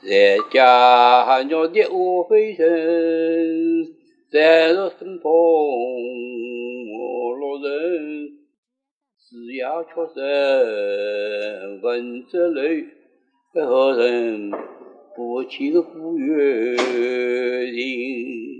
在家鸟的火飞声，在若生风我落人。枝桠确实闻着泪，何人不起个古月人？